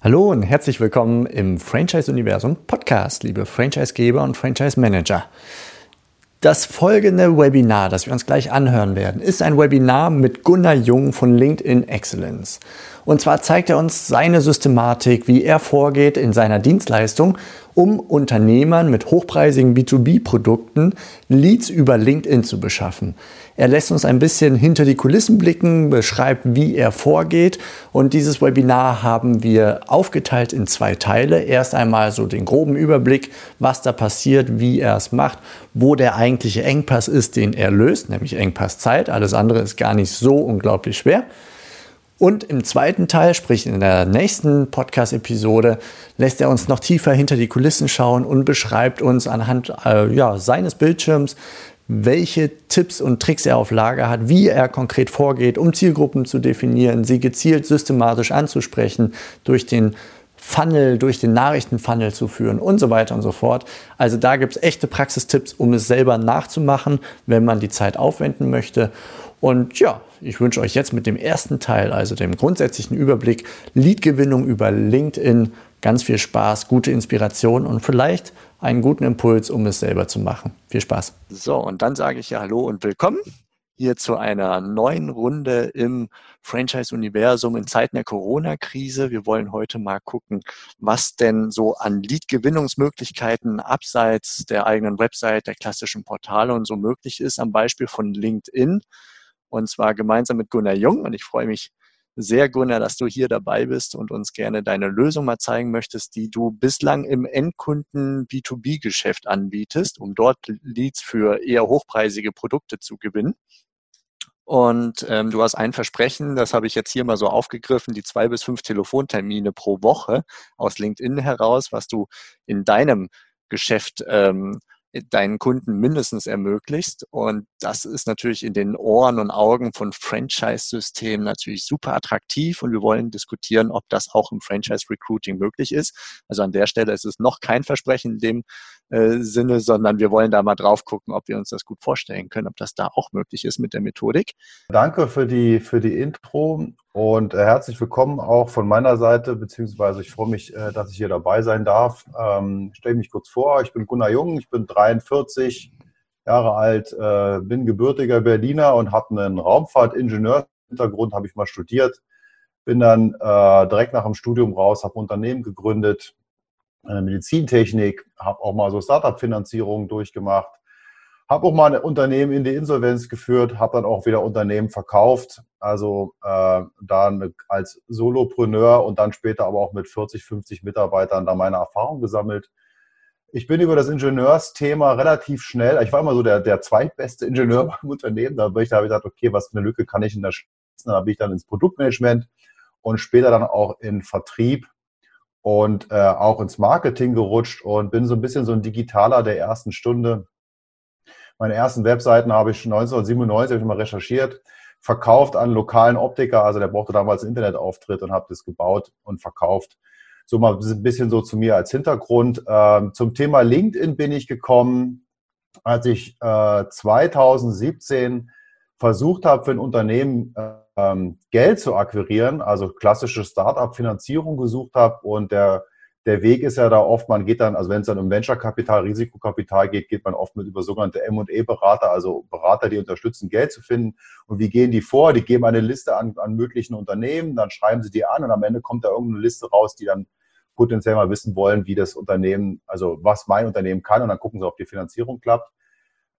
Hallo und herzlich willkommen im Franchise-Universum Podcast, liebe Franchisegeber und Franchise-Manager. Das folgende Webinar, das wir uns gleich anhören werden, ist ein Webinar mit Gunnar Jung von LinkedIn Excellence. Und zwar zeigt er uns seine Systematik, wie er vorgeht in seiner Dienstleistung, um Unternehmern mit hochpreisigen B2B-Produkten Leads über LinkedIn zu beschaffen. Er lässt uns ein bisschen hinter die Kulissen blicken, beschreibt, wie er vorgeht. Und dieses Webinar haben wir aufgeteilt in zwei Teile. Erst einmal so den groben Überblick, was da passiert, wie er es macht, wo der eigentliche Engpass ist, den er löst, nämlich Engpass Zeit. Alles andere ist gar nicht so unglaublich schwer. Und im zweiten Teil, sprich in der nächsten Podcast-Episode, lässt er uns noch tiefer hinter die Kulissen schauen und beschreibt uns anhand äh, ja, seines Bildschirms, welche Tipps und Tricks er auf Lager hat, wie er konkret vorgeht, um Zielgruppen zu definieren, sie gezielt systematisch anzusprechen, durch den Funnel, durch den Nachrichtenfunnel zu führen und so weiter und so fort. Also da gibt es echte Praxistipps, um es selber nachzumachen, wenn man die Zeit aufwenden möchte. Und ja, ich wünsche euch jetzt mit dem ersten Teil, also dem grundsätzlichen Überblick, Leadgewinnung über LinkedIn, ganz viel Spaß, gute Inspiration und vielleicht einen guten Impuls, um es selber zu machen. Viel Spaß. So, und dann sage ich ja Hallo und willkommen hier zu einer neuen Runde im Franchise-Universum in Zeiten der Corona-Krise. Wir wollen heute mal gucken, was denn so an Lead-Gewinnungsmöglichkeiten abseits der eigenen Website, der klassischen Portale und so möglich ist, am Beispiel von LinkedIn und zwar gemeinsam mit Gunnar Jung. Und ich freue mich sehr, Gunnar, dass du hier dabei bist und uns gerne deine Lösung mal zeigen möchtest, die du bislang im Endkunden B2B-Geschäft anbietest, um dort Leads für eher hochpreisige Produkte zu gewinnen. Und ähm, du hast ein Versprechen, das habe ich jetzt hier mal so aufgegriffen, die zwei bis fünf Telefontermine pro Woche aus LinkedIn heraus, was du in deinem Geschäft ähm, deinen Kunden mindestens ermöglicht. Und das ist natürlich in den Ohren und Augen von Franchise-Systemen natürlich super attraktiv. Und wir wollen diskutieren, ob das auch im Franchise-Recruiting möglich ist. Also an der Stelle ist es noch kein Versprechen in dem äh, Sinne, sondern wir wollen da mal drauf gucken, ob wir uns das gut vorstellen können, ob das da auch möglich ist mit der Methodik. Danke für die, für die Intro und äh, herzlich willkommen auch von meiner Seite, beziehungsweise ich freue mich, äh, dass ich hier dabei sein darf. Ähm, Stelle mich kurz vor, ich bin Gunnar Jung, ich bin 43 Jahre alt, äh, bin gebürtiger Berliner und habe einen Raumfahrtingenieurshintergrund, habe ich mal studiert. Bin dann direkt nach dem Studium raus, habe ein Unternehmen gegründet, äh, Medizintechnik, habe auch mal so Startup-Finanzierungen durchgemacht, habe auch mal ein Unternehmen in die Insolvenz geführt, habe dann auch wieder Unternehmen verkauft, also äh, dann als Solopreneur und dann später aber auch mit 40, 50 Mitarbeitern da meine Erfahrung gesammelt. Ich bin über das Ingenieursthema relativ schnell, ich war immer so der, der zweitbeste Ingenieur beim Unternehmen, da habe ich, gesagt, okay, was für eine Lücke kann ich in der schließen? Da bin ich dann ins Produktmanagement und später dann auch in Vertrieb und äh, auch ins Marketing gerutscht und bin so ein bisschen so ein Digitaler der ersten Stunde. Meine ersten Webseiten habe ich 1997 habe ich mal recherchiert, verkauft an lokalen Optiker, also der brauchte damals einen Internetauftritt und habe das gebaut und verkauft. So mal ein bisschen so zu mir als Hintergrund. Ähm, zum Thema LinkedIn bin ich gekommen, als ich äh, 2017 versucht habe, für ein Unternehmen äh, ähm, Geld zu akquirieren, also klassische Startup-Finanzierung gesucht habe. Und der, der Weg ist ja da oft, man geht dann, also wenn es dann um Venture-Kapital, Risikokapital geht, geht man oft mit über sogenannte M&E-Berater, also Berater, die unterstützen, Geld zu finden. Und wie gehen die vor? Die geben eine Liste an, an möglichen Unternehmen, dann schreiben sie die an und am Ende kommt da irgendeine Liste raus, die dann potenziell mal wissen wollen, wie das Unternehmen, also was mein Unternehmen kann und dann gucken sie, ob die Finanzierung klappt.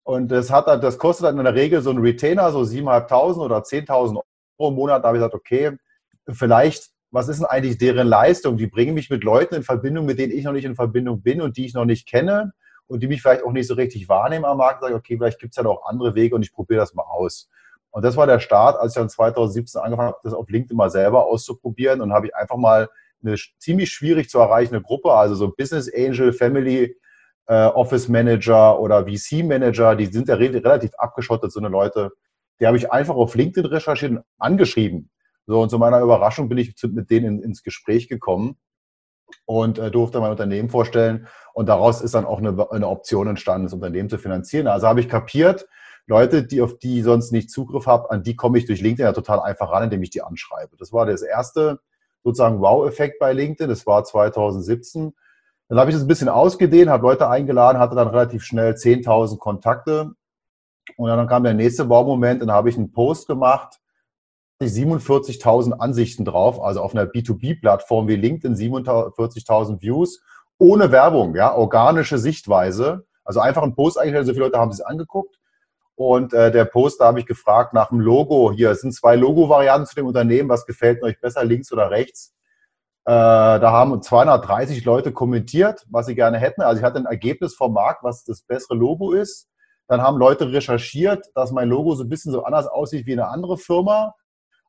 Und das, hat, das kostet dann in der Regel so ein Retainer, so 7.500 oder 10.000 pro Monat. Da habe ich gesagt, okay, vielleicht, was ist denn eigentlich deren Leistung? Die bringen mich mit Leuten in Verbindung, mit denen ich noch nicht in Verbindung bin und die ich noch nicht kenne und die mich vielleicht auch nicht so richtig wahrnehmen am Markt. Sage, okay, vielleicht gibt es ja noch andere Wege und ich probiere das mal aus. Und das war der Start, als ich dann 2017 angefangen habe, das auf LinkedIn mal selber auszuprobieren und habe ich einfach mal eine ziemlich schwierig zu erreichende Gruppe, also so Business Angel, Family, äh, Office Manager oder VC Manager, die sind ja relativ abgeschottet, so eine Leute. Die habe ich einfach auf LinkedIn recherchiert und angeschrieben. So, und zu meiner Überraschung bin ich mit denen ins Gespräch gekommen und äh, durfte mein Unternehmen vorstellen. Und daraus ist dann auch eine, eine Option entstanden, das Unternehmen zu finanzieren. Also habe ich kapiert, Leute, die auf die sonst nicht Zugriff habe, an die komme ich durch LinkedIn ja total einfach ran, indem ich die anschreibe. Das war das erste sozusagen Wow-Effekt bei LinkedIn. Das war 2017. Dann habe ich das ein bisschen ausgedehnt, habe Leute eingeladen, hatte dann relativ schnell 10.000 Kontakte. Und dann kam der nächste Wow-Moment, dann habe ich einen Post gemacht, 47.000 Ansichten drauf, also auf einer B2B-Plattform wie LinkedIn 47.000 Views, ohne Werbung, ja, organische Sichtweise. Also einfach ein Post eingestellt, so viele Leute haben sich angeguckt. Und äh, der Post, da habe ich gefragt nach dem Logo. Hier sind zwei Logo-Varianten zu dem Unternehmen. Was gefällt euch besser, links oder rechts? Äh, da haben 230 Leute kommentiert, was sie gerne hätten. Also ich hatte ein Ergebnis vom Markt, was das bessere Logo ist. Dann haben Leute recherchiert, dass mein Logo so ein bisschen so anders aussieht wie eine andere Firma.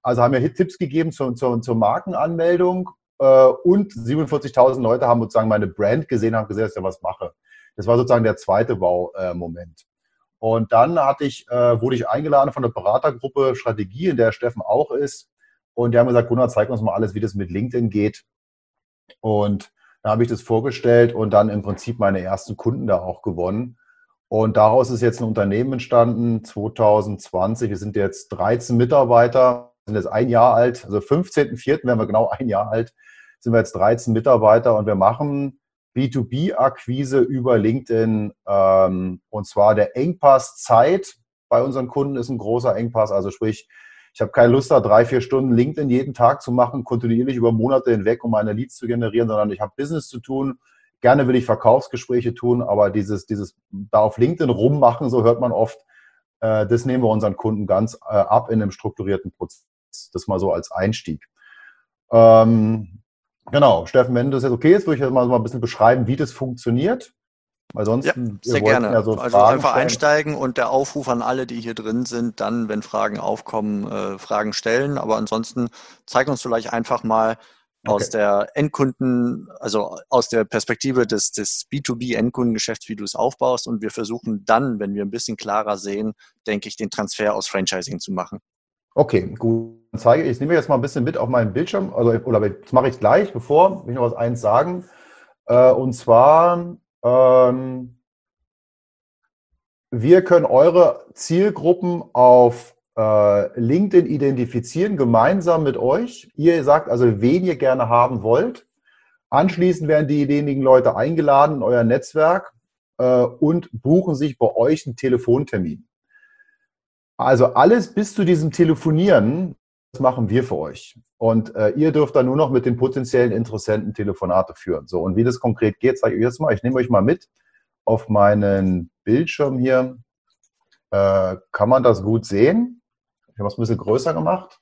Also haben mir Tipps gegeben zur, zur, zur Markenanmeldung äh, und 47.000 Leute haben sozusagen meine Brand gesehen, haben gesehen, dass ich da was mache. Das war sozusagen der zweite Wow-Moment. Und dann hatte ich, äh, wurde ich eingeladen von der Beratergruppe Strategie, in der Steffen auch ist. Und die haben gesagt, Gunnar, zeig uns mal alles, wie das mit LinkedIn geht. Und da habe ich das vorgestellt und dann im Prinzip meine ersten Kunden da auch gewonnen. Und daraus ist jetzt ein Unternehmen entstanden, 2020. Wir sind jetzt 13 Mitarbeiter sind jetzt ein Jahr alt, also 15.04. werden wir genau ein Jahr alt, sind wir jetzt 13 Mitarbeiter und wir machen B2B-Akquise über LinkedIn ähm, und zwar der Engpass Zeit bei unseren Kunden ist ein großer Engpass, also sprich, ich habe keine Lust, da drei, vier Stunden LinkedIn jeden Tag zu machen, kontinuierlich über Monate hinweg, um meine Leads zu generieren, sondern ich habe Business zu tun. Gerne will ich Verkaufsgespräche tun, aber dieses, dieses da auf LinkedIn rummachen, so hört man oft, äh, das nehmen wir unseren Kunden ganz äh, ab in einem strukturierten Prozess. Das mal so als Einstieg. Ähm, genau, Steffen, wenn das jetzt okay ist, würde ich mal, mal ein bisschen beschreiben, wie das funktioniert. Weil sonst ja, sehr gerne. Ja so also Fragen einfach stellen. einsteigen und der Aufruf an alle, die hier drin sind, dann, wenn Fragen aufkommen, äh, Fragen stellen. Aber ansonsten zeig uns vielleicht einfach mal okay. aus der Endkunden, also aus der Perspektive des, des B2B-Endkundengeschäfts, wie du es aufbaust. Und wir versuchen dann, wenn wir ein bisschen klarer sehen, denke ich, den Transfer aus Franchising zu machen. Okay, gut. Dann zeige ich, ich nehme jetzt mal ein bisschen mit auf meinen Bildschirm, also, oder das mache ich gleich, bevor will ich noch was eins sagen. Äh, und zwar, ähm, wir können eure Zielgruppen auf LinkedIn identifizieren, gemeinsam mit euch. Ihr sagt also, wen ihr gerne haben wollt. Anschließend werden diejenigen Leute eingeladen in euer Netzwerk äh, und buchen sich bei euch einen Telefontermin. Also alles bis zu diesem Telefonieren, das machen wir für euch. Und äh, ihr dürft dann nur noch mit den potenziellen Interessenten Telefonate führen. So, und wie das konkret geht, zeige ich euch jetzt mal. Ich nehme euch mal mit auf meinen Bildschirm hier. Äh, kann man das gut sehen? Ich habe es ein bisschen größer gemacht.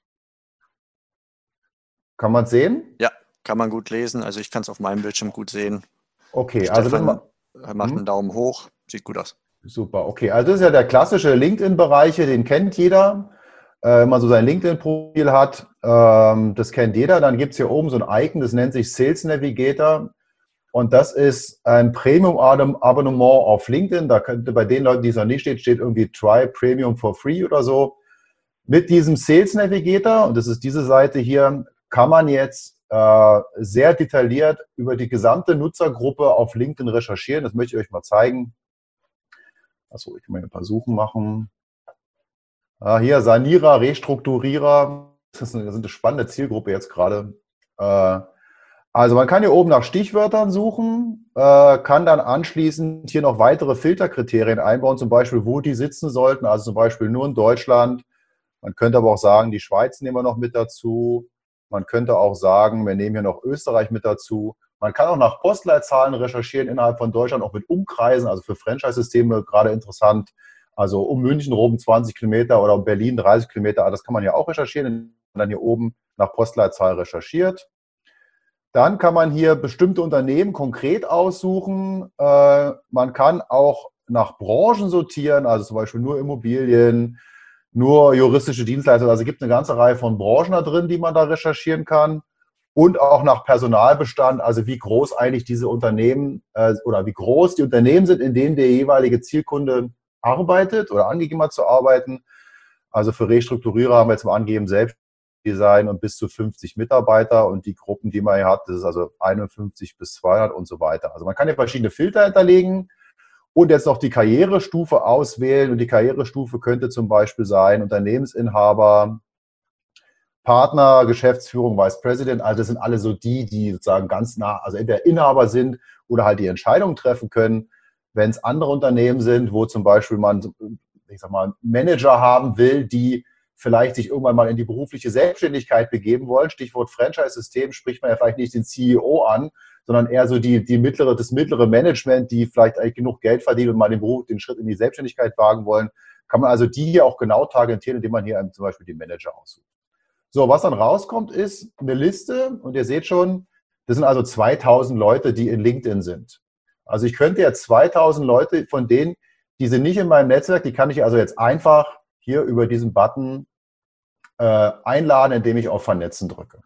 Kann man es sehen? Ja, kann man gut lesen. Also ich kann es auf meinem Bildschirm gut sehen. Okay, Stefan also wenn man, macht einen hm? Daumen hoch, sieht gut aus. Super, okay. Also das ist ja der klassische LinkedIn-Bereich, den kennt jeder. Äh, wenn man so sein LinkedIn-Profil hat, ähm, das kennt jeder. Dann gibt es hier oben so ein Icon, das nennt sich Sales Navigator. Und das ist ein Premium-Abonnement auf LinkedIn. Da könnte bei den Leuten, die es noch nicht steht, steht irgendwie Try Premium for Free oder so. Mit diesem Sales Navigator, und das ist diese Seite hier, kann man jetzt äh, sehr detailliert über die gesamte Nutzergruppe auf LinkedIn recherchieren. Das möchte ich euch mal zeigen. Achso, ich kann mal ein paar Suchen machen. Ah, hier, Sanierer, Restrukturierer. Das ist eine, das ist eine spannende Zielgruppe jetzt gerade. Äh, also man kann hier oben nach Stichwörtern suchen, äh, kann dann anschließend hier noch weitere Filterkriterien einbauen, zum Beispiel, wo die sitzen sollten, also zum Beispiel nur in Deutschland. Man könnte aber auch sagen, die Schweiz nehmen wir noch mit dazu. Man könnte auch sagen, wir nehmen hier noch Österreich mit dazu. Man kann auch nach Postleitzahlen recherchieren innerhalb von Deutschland, auch mit Umkreisen, also für Franchise-Systeme gerade interessant. Also um München rum 20 Kilometer oder um Berlin 30 Kilometer, das kann man ja auch recherchieren. Und dann hier oben nach Postleitzahl recherchiert. Dann kann man hier bestimmte Unternehmen konkret aussuchen. Äh, man kann auch nach Branchen sortieren, also zum Beispiel nur Immobilien, nur juristische Dienstleister. Also es gibt eine ganze Reihe von Branchen da drin, die man da recherchieren kann. und auch nach Personalbestand, also wie groß eigentlich diese Unternehmen äh, oder wie groß die Unternehmen sind, in denen der jeweilige Zielkunde arbeitet oder angegeben hat zu arbeiten. Also für Restrukturierer haben wir jetzt mal angegeben, Selbstdesign und bis zu 50 Mitarbeiter und die Gruppen, die man hier hat, das ist also 51 bis 200 und so weiter. Also man kann ja verschiedene Filter hinterlegen und jetzt noch die Karrierestufe auswählen und die Karrierestufe könnte zum Beispiel sein Unternehmensinhaber, Partner, Geschäftsführung, Vice President, also das sind alle so die, die sozusagen ganz nah, also entweder Inhaber sind oder halt die Entscheidungen treffen können. Wenn es andere Unternehmen sind, wo zum Beispiel man, ich sag mal, Manager haben will, die vielleicht sich irgendwann mal in die berufliche Selbstständigkeit begeben wollen, Stichwort Franchise-System, spricht man ja vielleicht nicht den CEO an, sondern eher so die, die mittlere, das mittlere Management, die vielleicht eigentlich genug Geld verdienen und mal den Beruf, den Schritt in die Selbstständigkeit wagen wollen, kann man also die hier auch genau targetieren, indem man hier zum Beispiel die Manager aussucht. So, was dann rauskommt, ist eine Liste und ihr seht schon, das sind also 2000 Leute, die in LinkedIn sind. Also ich könnte ja 2000 Leute von denen, die sind nicht in meinem Netzwerk, die kann ich also jetzt einfach hier über diesen Button äh, einladen, indem ich auf Vernetzen drücke.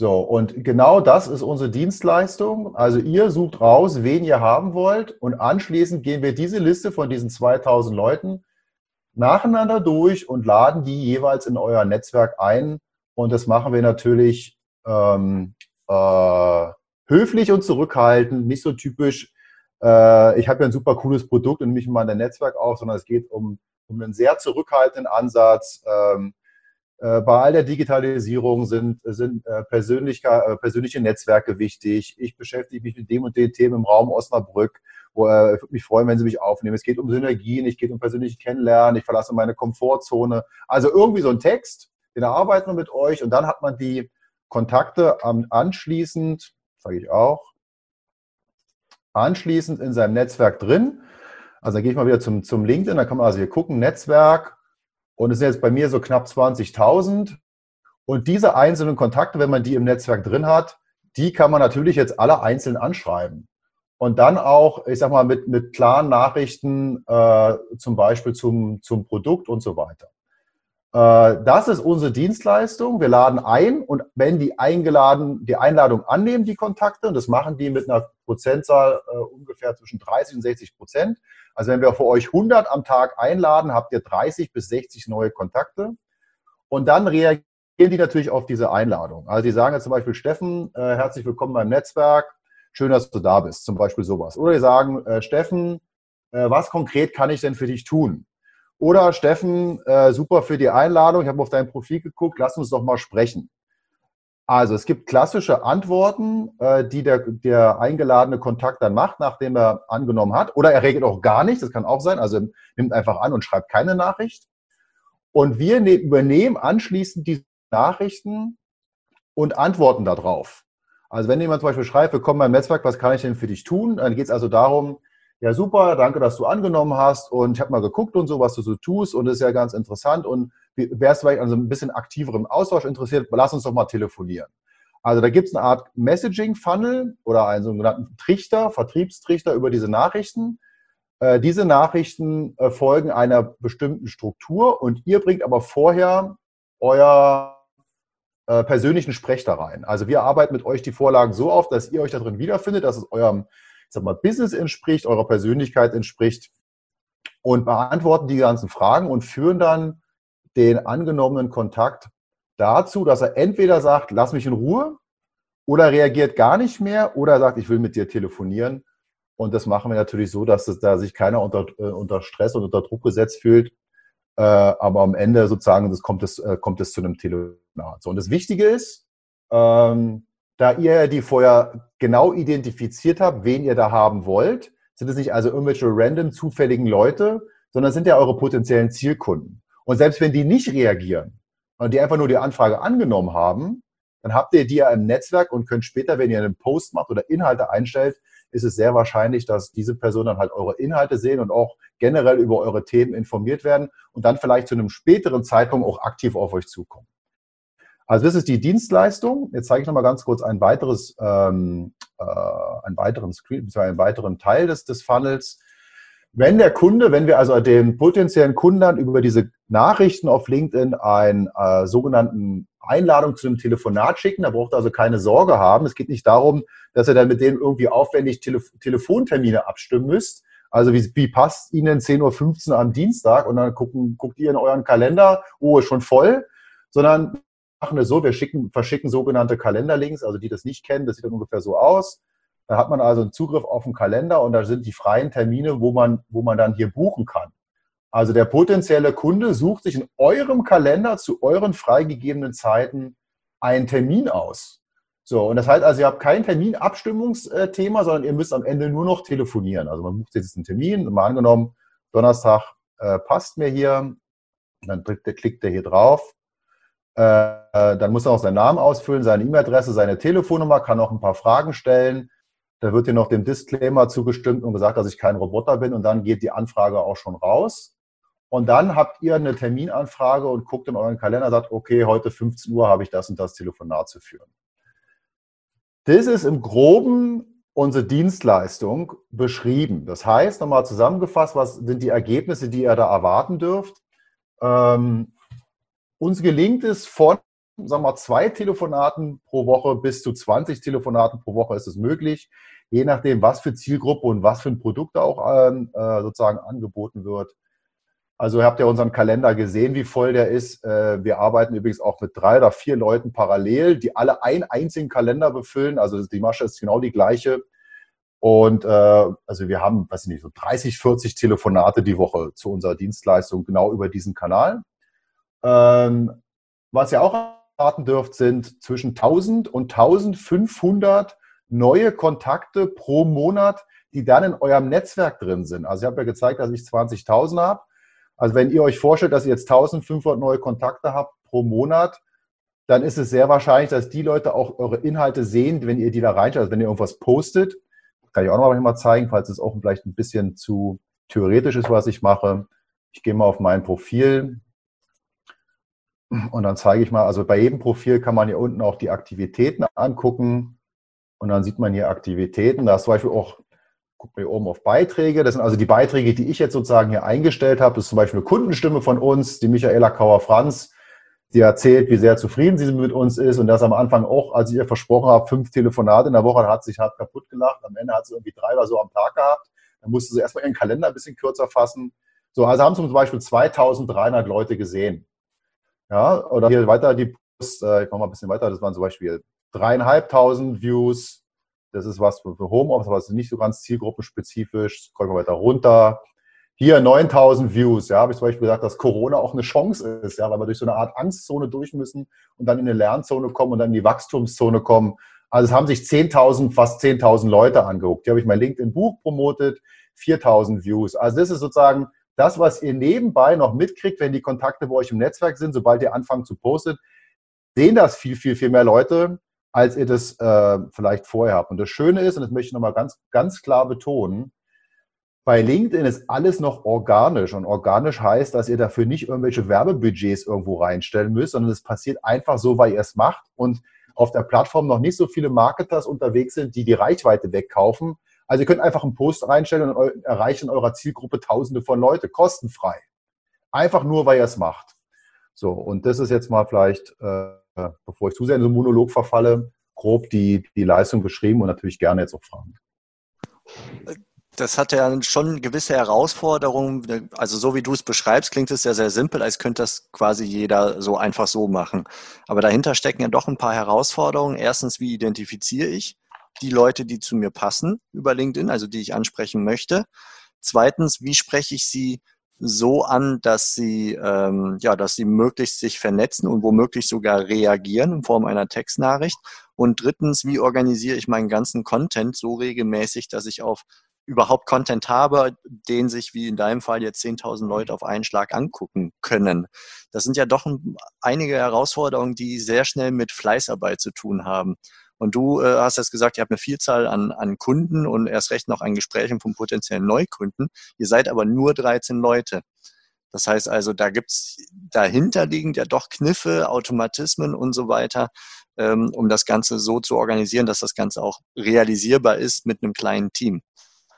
So, und genau das ist unsere Dienstleistung. Also ihr sucht raus, wen ihr haben wollt und anschließend gehen wir diese Liste von diesen 2000 Leuten nacheinander durch und laden die jeweils in euer Netzwerk ein. Und das machen wir natürlich ähm, äh, höflich und zurückhaltend, nicht so typisch. Äh, ich habe ja ein super cooles Produkt und mich mal ein Netzwerk auf, sondern es geht um, um einen sehr zurückhaltenden Ansatz. Ähm, äh, bei all der Digitalisierung sind, sind äh, persönliche, äh, persönliche Netzwerke wichtig. Ich beschäftige mich mit dem und den Themen im Raum Osnabrück wo, äh, ich würde mich freuen, wenn Sie mich aufnehmen. Es geht um Synergien, es geht um persönliche Kennenlernen, ich verlasse meine Komfortzone. Also irgendwie so ein Text, den erarbeiten wir mit euch und dann hat man die Kontakte anschließend, sage ich auch, anschließend in seinem Netzwerk drin. Also dann gehe ich mal wieder zum, zum LinkedIn, da kann man also hier gucken, Netzwerk und es sind jetzt bei mir so knapp 20.000 und diese einzelnen Kontakte, wenn man die im Netzwerk drin hat, die kann man natürlich jetzt alle einzeln anschreiben und dann auch, ich sag mal, mit, mit klaren Nachrichten, äh, zum Beispiel zum, zum Produkt und so weiter. Äh, das ist unsere Dienstleistung. Wir laden ein und wenn die eingeladen, die Einladung annehmen, die Kontakte, und das machen die mit einer Prozentzahl äh, ungefähr zwischen 30 und 60 Prozent. Also wenn wir für euch 100 am Tag einladen, habt ihr 30 bis 60 neue Kontakte. Und dann reagieren die natürlich auf diese Einladung. Also die sagen jetzt zum Beispiel, Steffen, äh, herzlich willkommen beim Netzwerk schön, dass du da bist, zum Beispiel sowas. Oder die sagen, äh, Steffen, äh, was konkret kann ich denn für dich tun? Oder Steffen, äh, super für die Einladung, ich habe auf dein Profil geguckt, lass uns doch mal sprechen. Also es gibt klassische Antworten, äh, die der, der eingeladene Kontakt dann macht, nachdem er angenommen hat. Oder er reagiert auch gar nicht, das kann auch sein. Also nimmt einfach an und schreibt keine Nachricht. Und wir ne übernehmen anschließend die Nachrichten und antworten darauf. Also wenn jemand zum Beispiel schreibt, willkommen beim Netzwerk, was kann ich denn für dich tun? Dann geht es also darum, ja super, danke, dass du angenommen hast und ich habe mal geguckt und so, was du so tust und das ist ja ganz interessant und wärst vielleicht also ein bisschen aktiverem Austausch interessiert, lass uns doch mal telefonieren. Also da gibt es eine Art Messaging-Funnel oder einen sogenannten Trichter, Vertriebstrichter über diese Nachrichten. Äh, diese Nachrichten äh, folgen einer bestimmten Struktur und ihr bringt aber vorher euer äh, persönlichen Sprech da rein. Also wir arbeiten mit euch die Vorlagen so auf, dass ihr euch da drin wiederfindet, dass es eurem sag mal, Business entspricht, eurer Persönlichkeit entspricht und beantworten die ganzen Fragen und führen dann den angenommenen Kontakt dazu, dass er entweder sagt, lass mich in Ruhe oder reagiert gar nicht mehr oder sagt, ich will mit dir telefonieren. Und das machen wir natürlich so, dass es, da sich keiner unter, äh, unter Stress und unter Druck gesetzt fühlt, äh, aber am Ende sozusagen das kommt, es, äh, kommt es zu einem Telefonat. So, und das Wichtige ist, ähm, da ihr die vorher genau identifiziert habt, wen ihr da haben wollt, sind es nicht also irgendwelche random zufälligen Leute, sondern sind ja eure potenziellen Zielkunden. Und selbst wenn die nicht reagieren und die einfach nur die Anfrage angenommen haben, dann habt ihr die ja im Netzwerk und könnt später, wenn ihr einen Post macht oder Inhalte einstellt, ist es sehr wahrscheinlich, dass diese Personen dann halt eure Inhalte sehen und auch generell über eure Themen informiert werden und dann vielleicht zu einem späteren Zeitpunkt auch aktiv auf euch zukommen. Also das ist die Dienstleistung. Jetzt zeige ich noch mal ganz kurz ein weiteres, ähm, äh, einen weiteren Screen, einen weiteren Teil des, des Funnels. Wenn der Kunde, wenn wir also den potenziellen Kunden über diese Nachrichten auf LinkedIn einen äh, sogenannten Einladung zu einem Telefonat schicken. Da braucht er also keine Sorge haben. Es geht nicht darum, dass ihr dann mit denen irgendwie aufwendig Telef Telefontermine abstimmen müsst. Also wie, wie passt Ihnen 10.15 Uhr am Dienstag und dann gucken, guckt ihr in euren Kalender, oh, ist schon voll, sondern machen es so, wir schicken, verschicken sogenannte Kalenderlinks, also die das nicht kennen, das sieht dann ungefähr so aus. Da hat man also einen Zugriff auf den Kalender und da sind die freien Termine, wo man, wo man dann hier buchen kann. Also der potenzielle Kunde sucht sich in eurem Kalender zu euren freigegebenen Zeiten einen Termin aus. So, und das heißt also, ihr habt kein Terminabstimmungsthema, sondern ihr müsst am Ende nur noch telefonieren. Also man bucht jetzt einen Termin, mal angenommen, Donnerstag äh, passt mir hier, dann klickt er hier drauf. Äh, dann muss er auch seinen Namen ausfüllen, seine E-Mail-Adresse, seine Telefonnummer, kann auch ein paar Fragen stellen. Da wird hier noch dem Disclaimer zugestimmt und gesagt, dass ich kein Roboter bin und dann geht die Anfrage auch schon raus. Und dann habt ihr eine Terminanfrage und guckt in euren Kalender sagt, okay, heute 15 Uhr habe ich das und das Telefonat zu führen. Das ist im Groben unsere Dienstleistung beschrieben. Das heißt, nochmal zusammengefasst, was sind die Ergebnisse, die ihr da erwarten dürft? Ähm, uns gelingt es von, sagen wir mal, zwei Telefonaten pro Woche bis zu 20 Telefonaten pro Woche ist es möglich, je nachdem, was für Zielgruppe und was für ein Produkt auch ähm, äh, sozusagen angeboten wird. Also ihr habt ja unseren Kalender gesehen, wie voll der ist. Äh, wir arbeiten übrigens auch mit drei oder vier Leuten parallel, die alle einen einzigen Kalender befüllen. Also die Masche ist genau die gleiche. Und äh, also wir haben, weiß ich nicht, so 30, 40 Telefonate die Woche zu unserer Dienstleistung genau über diesen Kanal. Ähm, was ihr auch erwarten dürft, sind zwischen 1000 und 1500 neue Kontakte pro Monat, die dann in eurem Netzwerk drin sind. Also ich habe ja gezeigt, dass ich 20.000 habe. Also wenn ihr euch vorstellt, dass ihr jetzt 1500 neue Kontakte habt pro Monat, dann ist es sehr wahrscheinlich, dass die Leute auch eure Inhalte sehen, wenn ihr die da reinschaut. Also wenn ihr irgendwas postet, kann ich auch noch mal zeigen, falls es auch vielleicht ein bisschen zu theoretisch ist, was ich mache. Ich gehe mal auf mein Profil und dann zeige ich mal, also bei jedem Profil kann man hier unten auch die Aktivitäten angucken und dann sieht man hier Aktivitäten. Da ist zum Beispiel auch gucken wir oben auf Beiträge. Das sind also die Beiträge, die ich jetzt sozusagen hier eingestellt habe. Das ist zum Beispiel eine Kundenstimme von uns, die Michaela Kauer-Franz, die erzählt, wie sehr zufrieden sie mit uns ist und das am Anfang auch, als ich ihr versprochen habe, fünf Telefonate in der Woche, hat sich hart kaputt gelacht. Am Ende hat sie irgendwie drei oder so am Tag gehabt. Dann musste sie erstmal ihren Kalender ein bisschen kürzer fassen. So, also haben zum Beispiel 2300 Leute gesehen. Ja, oder hier weiter die Post, äh, ich mache mal ein bisschen weiter, das waren zum Beispiel dreieinhalbtausend Views, das ist was für Homeoffice, aber es ist nicht so ganz zielgruppenspezifisch. Scrollen wir weiter runter. Hier 9000 Views. Ja, habe ich zum Beispiel gesagt, dass Corona auch eine Chance ist, ja, weil wir durch so eine Art Angstzone durch müssen und dann in eine Lernzone kommen und dann in die Wachstumszone kommen. Also es haben sich 10.000, fast 10.000 Leute angeguckt. Hier habe ich mein LinkedIn-Buch promotet, 4.000 Views. Also das ist sozusagen das, was ihr nebenbei noch mitkriegt, wenn die Kontakte bei euch im Netzwerk sind, sobald ihr anfangt zu posten, sehen das viel, viel, viel mehr Leute als ihr das äh, vielleicht vorher habt. Und das Schöne ist, und das möchte ich nochmal ganz, ganz klar betonen, bei LinkedIn ist alles noch organisch. Und organisch heißt, dass ihr dafür nicht irgendwelche Werbebudgets irgendwo reinstellen müsst, sondern es passiert einfach so, weil ihr es macht und auf der Plattform noch nicht so viele Marketers unterwegs sind, die die Reichweite wegkaufen. Also ihr könnt einfach einen Post reinstellen und erreichen in eurer Zielgruppe Tausende von Leute, kostenfrei. Einfach nur, weil ihr es macht. So, und das ist jetzt mal vielleicht äh, bevor ich zu sehr in so einen Monolog verfalle, grob die, die Leistung beschrieben und natürlich gerne jetzt auch Fragen. Das hat ja schon gewisse Herausforderungen. Also so wie du es beschreibst, klingt es ja sehr simpel, als könnte das quasi jeder so einfach so machen. Aber dahinter stecken ja doch ein paar Herausforderungen. Erstens, wie identifiziere ich die Leute, die zu mir passen über LinkedIn, also die ich ansprechen möchte? Zweitens, wie spreche ich sie so an, dass sie, ähm, ja, dass sie möglichst sich vernetzen und womöglich sogar reagieren in Form einer Textnachricht. Und drittens, wie organisiere ich meinen ganzen Content so regelmäßig, dass ich auf überhaupt Content habe, den sich wie in deinem Fall jetzt 10.000 Leute auf einen Schlag angucken können. Das sind ja doch einige Herausforderungen, die sehr schnell mit Fleißarbeit zu tun haben. Und du äh, hast jetzt gesagt, ihr habt eine Vielzahl an, an Kunden und erst recht noch an Gesprächen von potenziellen Neukunden. Ihr seid aber nur 13 Leute. Das heißt also, da gibt's dahinterliegend ja doch Kniffe, Automatismen und so weiter, ähm, um das Ganze so zu organisieren, dass das Ganze auch realisierbar ist mit einem kleinen Team.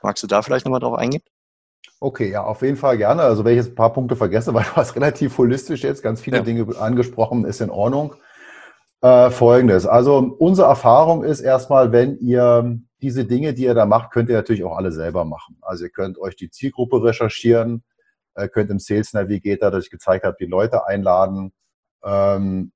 Magst du da vielleicht nochmal drauf eingehen? Okay, ja, auf jeden Fall gerne. Also wenn ich jetzt ein paar Punkte vergesse, weil du hast relativ holistisch jetzt ganz viele ja. Dinge angesprochen, ist in Ordnung. Äh, Folgendes. Also unsere Erfahrung ist erstmal, wenn ihr diese Dinge, die ihr da macht, könnt ihr natürlich auch alle selber machen. Also ihr könnt euch die Zielgruppe recherchieren, äh, könnt im Sales Navigator, das ich gezeigt habe, die Leute einladen ähm,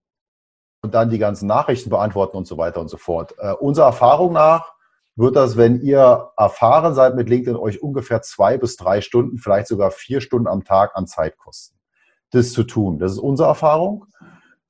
und dann die ganzen Nachrichten beantworten und so weiter und so fort. Äh, unserer Erfahrung nach wird das, wenn ihr erfahren seid mit LinkedIn, euch ungefähr zwei bis drei Stunden, vielleicht sogar vier Stunden am Tag an Zeit kosten, das zu tun. Das ist unsere Erfahrung.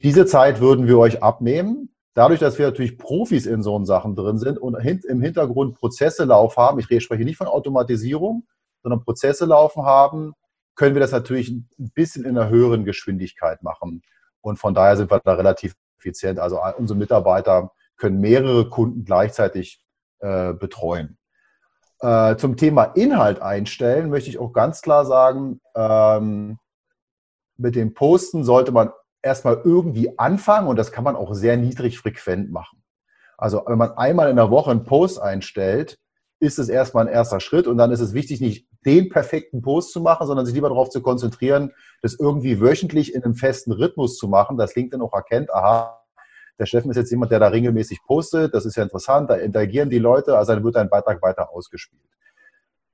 Diese Zeit würden wir euch abnehmen. Dadurch, dass wir natürlich Profis in so Sachen drin sind und im Hintergrund Prozesse laufen haben, ich spreche nicht von Automatisierung, sondern Prozesse laufen haben, können wir das natürlich ein bisschen in einer höheren Geschwindigkeit machen. Und von daher sind wir da relativ effizient. Also unsere Mitarbeiter können mehrere Kunden gleichzeitig äh, betreuen. Äh, zum Thema Inhalt einstellen möchte ich auch ganz klar sagen, ähm, mit dem Posten sollte man erstmal irgendwie anfangen und das kann man auch sehr niedrig frequent machen. Also wenn man einmal in der Woche einen Post einstellt, ist es erstmal ein erster Schritt und dann ist es wichtig, nicht den perfekten Post zu machen, sondern sich lieber darauf zu konzentrieren, das irgendwie wöchentlich in einem festen Rhythmus zu machen, dass LinkedIn auch erkennt, aha, der Steffen ist jetzt jemand, der da regelmäßig postet, das ist ja interessant, da interagieren die Leute, also dann wird ein Beitrag weiter ausgespielt.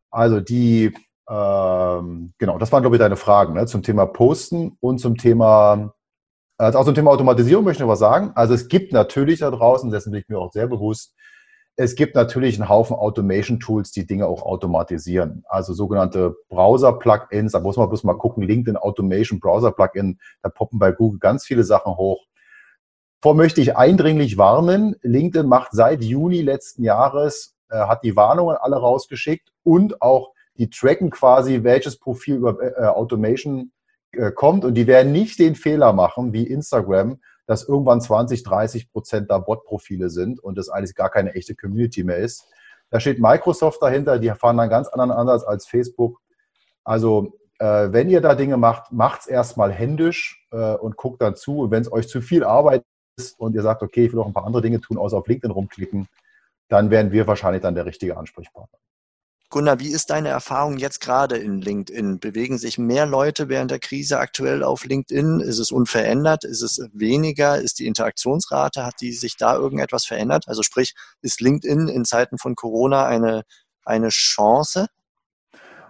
Also die, ähm, genau, das waren, glaube ich, deine Fragen ne, zum Thema Posten und zum Thema also auch zum Thema Automatisierung möchte ich noch was sagen. Also es gibt natürlich da draußen, dessen bin ich mir auch sehr bewusst, es gibt natürlich einen Haufen Automation-Tools, die Dinge auch automatisieren. Also sogenannte Browser-Plugins, da muss man bloß mal gucken, LinkedIn Automation Browser-Plugin, da poppen bei Google ganz viele Sachen hoch. Vor möchte ich eindringlich warnen, LinkedIn macht seit Juni letzten Jahres, äh, hat die Warnungen alle rausgeschickt und auch die tracken quasi, welches Profil über äh, Automation kommt und die werden nicht den Fehler machen wie Instagram, dass irgendwann 20, 30 Prozent da Bot-Profile sind und das eigentlich gar keine echte Community mehr ist. Da steht Microsoft dahinter, die fahren einen ganz anderen Ansatz als Facebook. Also äh, wenn ihr da Dinge macht, macht es erstmal händisch äh, und guckt dann zu. Und wenn es euch zu viel Arbeit ist und ihr sagt, okay, ich will noch ein paar andere Dinge tun, außer auf LinkedIn rumklicken, dann wären wir wahrscheinlich dann der richtige Ansprechpartner. Gunnar, wie ist deine Erfahrung jetzt gerade in LinkedIn? Bewegen sich mehr Leute während der Krise aktuell auf LinkedIn? Ist es unverändert? Ist es weniger? Ist die Interaktionsrate, hat die sich da irgendetwas verändert? Also sprich, ist LinkedIn in Zeiten von Corona eine, eine Chance?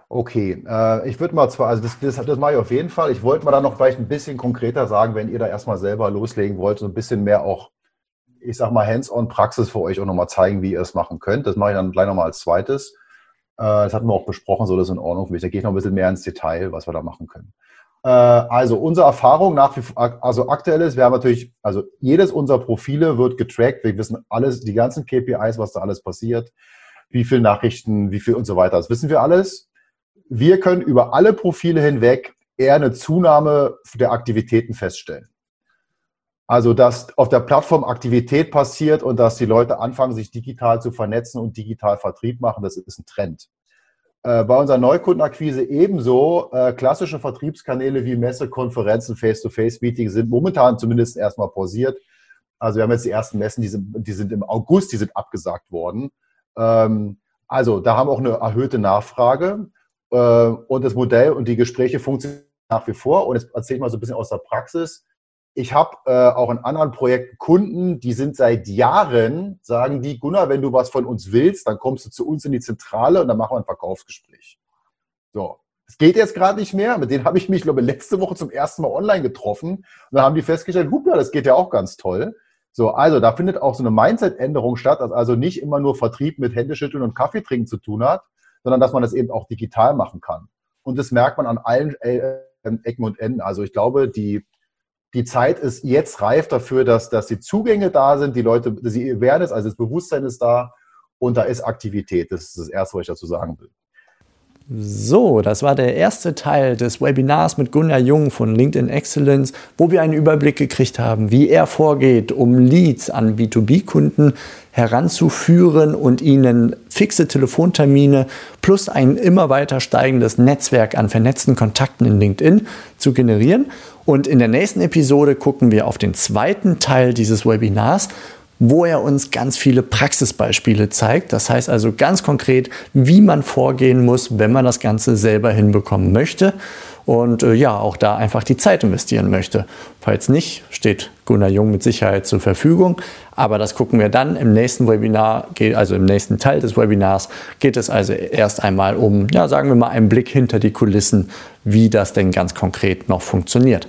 Okay, äh, ich würde mal zwar, also das, das, das mache ich auf jeden Fall. Ich wollte mal da noch vielleicht ein bisschen konkreter sagen, wenn ihr da erstmal selber loslegen wollt, so ein bisschen mehr auch, ich sag mal, Hands-on-Praxis für euch auch nochmal zeigen, wie ihr es machen könnt. Das mache ich dann gleich nochmal als zweites. Äh, das hatten wir auch besprochen, so das ist in Ordnung für mich. Da gehe ich noch ein bisschen mehr ins Detail, was wir da machen können. Äh, also unsere Erfahrung nach wie vor, also aktuell ist, wir haben natürlich, also jedes unserer Profile wird getrackt. Wir wissen alles, die ganzen KPIs, was da alles passiert, wie viele Nachrichten, wie viel und so weiter. Das wissen wir alles. Wir können über alle Profile hinweg eher eine Zunahme der Aktivitäten feststellen. Also, dass auf der Plattform Aktivität passiert und dass die Leute anfangen, sich digital zu vernetzen und digital Vertrieb machen, das ist ein Trend. Äh, bei unserer Neukundenakquise ebenso. Äh, klassische Vertriebskanäle wie Messe, Konferenzen, Face-to-Face-Meetings sind momentan zumindest erstmal pausiert. Also wir haben jetzt die ersten Messen, die sind, die sind im August, die sind abgesagt worden. Ähm, also da haben wir auch eine erhöhte Nachfrage äh, und das Modell und die Gespräche funktionieren nach wie vor. Und jetzt erzähle ich mal so ein bisschen aus der Praxis ich habe äh, auch in anderen Projekten Kunden, die sind seit Jahren, sagen die, Gunnar, wenn du was von uns willst, dann kommst du zu uns in die Zentrale und dann machen wir ein Verkaufsgespräch. So. Es geht jetzt gerade nicht mehr. Mit denen habe ich mich, glaube ich, letzte Woche zum ersten Mal online getroffen. Und dann haben die festgestellt, hupla, das geht ja auch ganz toll. So, also da findet auch so eine Mindset-Änderung statt, dass also nicht immer nur Vertrieb mit Händeschütteln und Kaffeetrinken zu tun hat, sondern dass man das eben auch digital machen kann. Und das merkt man an allen äh, Ecken und Enden. Also ich glaube, die die Zeit ist jetzt reif dafür, dass, dass die Zugänge da sind, die Leute, die Awareness, also das Bewusstsein ist da und da ist Aktivität. Das ist das Erste, was ich dazu sagen will. So, das war der erste Teil des Webinars mit Gunnar Jung von LinkedIn Excellence, wo wir einen Überblick gekriegt haben, wie er vorgeht, um Leads an B2B-Kunden heranzuführen und ihnen fixe Telefontermine plus ein immer weiter steigendes Netzwerk an vernetzten Kontakten in LinkedIn zu generieren. Und in der nächsten Episode gucken wir auf den zweiten Teil dieses Webinars, wo er uns ganz viele Praxisbeispiele zeigt. Das heißt also ganz konkret, wie man vorgehen muss, wenn man das Ganze selber hinbekommen möchte. und äh, ja, auch da einfach die Zeit investieren möchte. Falls nicht, steht Gunnar Jung mit Sicherheit zur Verfügung. Aber das gucken wir dann im nächsten Webinar, also im nächsten Teil des Webinars geht es also erst einmal um, ja, sagen wir mal, einen Blick hinter die Kulissen, wie das denn ganz konkret noch funktioniert.